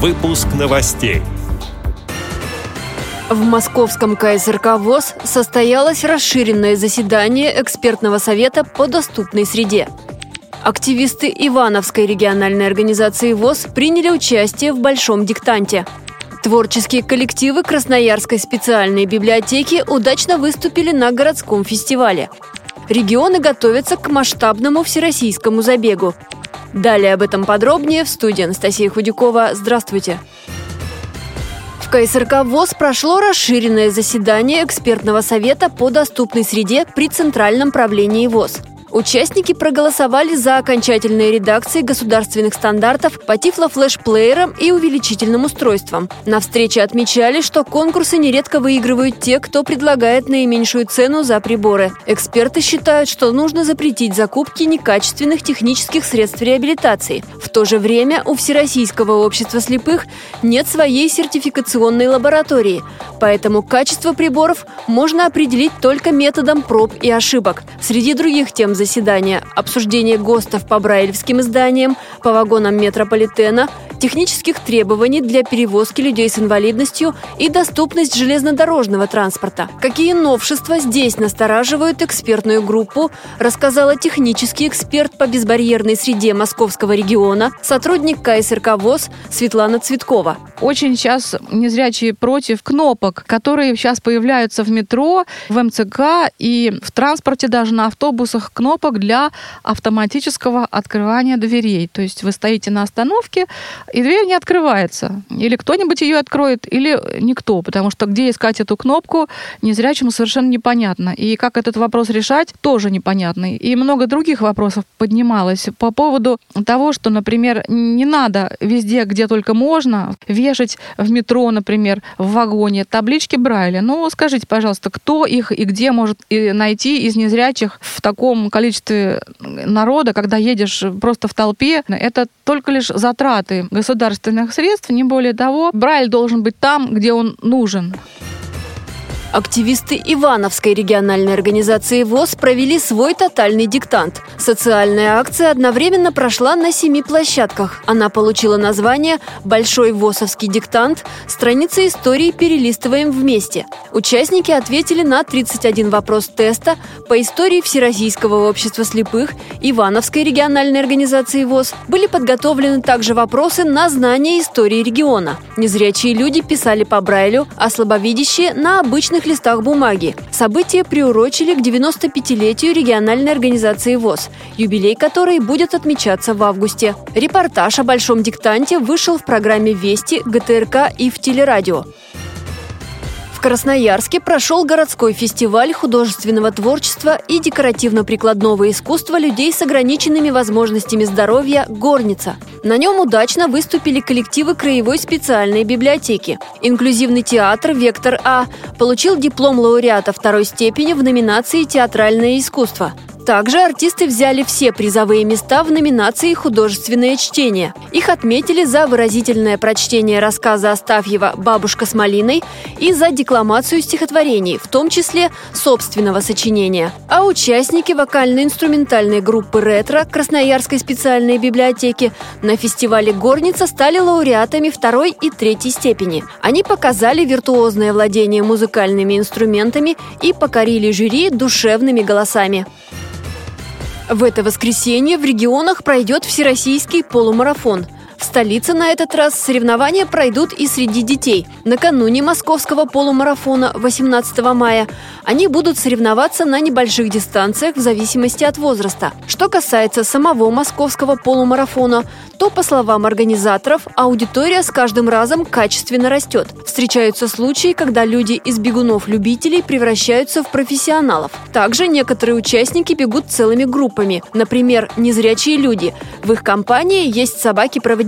Выпуск новостей. В московском КСРК ВОЗ состоялось расширенное заседание экспертного совета по доступной среде. Активисты Ивановской региональной организации ВОЗ приняли участие в большом диктанте. Творческие коллективы Красноярской специальной библиотеки удачно выступили на городском фестивале. Регионы готовятся к масштабному всероссийскому забегу. Далее об этом подробнее в студии Анастасия Худякова. Здравствуйте. В КСРК ВОЗ прошло расширенное заседание экспертного совета по доступной среде при Центральном правлении ВОЗ. Участники проголосовали за окончательные редакции государственных стандартов по тифлофлешплеерам и увеличительным устройствам. На встрече отмечали, что конкурсы нередко выигрывают те, кто предлагает наименьшую цену за приборы. Эксперты считают, что нужно запретить закупки некачественных технических средств реабилитации. В то же время у Всероссийского общества слепых нет своей сертификационной лаборатории, поэтому качество приборов можно определить только методом проб и ошибок. Среди других тем заседания обсуждение ГОСТов по брайлевским изданиям, по вагонам метрополитена, технических требований для перевозки людей с инвалидностью и доступность железнодорожного транспорта. Какие новшества здесь настораживают экспертную группу, рассказала технический эксперт по безбарьерной среде московского региона, сотрудник КСРК ВОЗ Светлана Цветкова. Очень сейчас незрячие против кнопок, которые сейчас появляются в метро, в МЦК и в транспорте, даже на автобусах, кнопок для автоматического открывания дверей. То есть вы стоите на остановке, и дверь не открывается. Или кто-нибудь ее откроет, или никто, потому что где искать эту кнопку, незрячему совершенно непонятно. И как этот вопрос решать, тоже непонятно. И много других вопросов поднималось по поводу того, что, например, не надо везде, где только можно, вешать в метро, например, в вагоне таблички Брайля. Ну, скажите, пожалуйста, кто их и где может найти из незрячих в таком количестве народа, когда едешь просто в толпе? Это только лишь затраты государственных средств, не более того. Брайль должен быть там, где он нужен. Активисты Ивановской региональной организации ВОЗ провели свой тотальный диктант. Социальная акция одновременно прошла на семи площадках. Она получила название «Большой ВОСовский диктант. Страницы истории перелистываем вместе». Участники ответили на 31 вопрос теста по истории Всероссийского общества слепых, Ивановской региональной организации ВОЗ. Были подготовлены также вопросы на знание истории региона. Незрячие люди писали по Брайлю, а слабовидящие – на обычных обычных листах бумаги. Событие приурочили к 95-летию региональной организации ВОЗ, юбилей которой будет отмечаться в августе. Репортаж о большом диктанте вышел в программе «Вести», ГТРК и в телерадио. В Красноярске прошел городской фестиваль художественного творчества и декоративно-прикладного искусства людей с ограниченными возможностями здоровья «Горница». На нем удачно выступили коллективы Краевой специальной библиотеки. Инклюзивный театр «Вектор А» получил диплом лауреата второй степени в номинации «Театральное искусство». Также артисты взяли все призовые места в номинации «Художественное чтение». Их отметили за выразительное прочтение рассказа Астафьева «Бабушка с малиной» и за декламацию стихотворений, в том числе собственного сочинения. А участники вокально-инструментальной группы «Ретро» Красноярской специальной библиотеки на фестивале «Горница» стали лауреатами второй и третьей степени. Они показали виртуозное владение музыкальными инструментами и покорили жюри душевными голосами. В это воскресенье в регионах пройдет всероссийский полумарафон – в столице на этот раз соревнования пройдут и среди детей. Накануне московского полумарафона 18 мая они будут соревноваться на небольших дистанциях в зависимости от возраста. Что касается самого московского полумарафона, то, по словам организаторов, аудитория с каждым разом качественно растет. Встречаются случаи, когда люди из бегунов-любителей превращаются в профессионалов. Также некоторые участники бегут целыми группами. Например, незрячие люди. В их компании есть собаки-проводники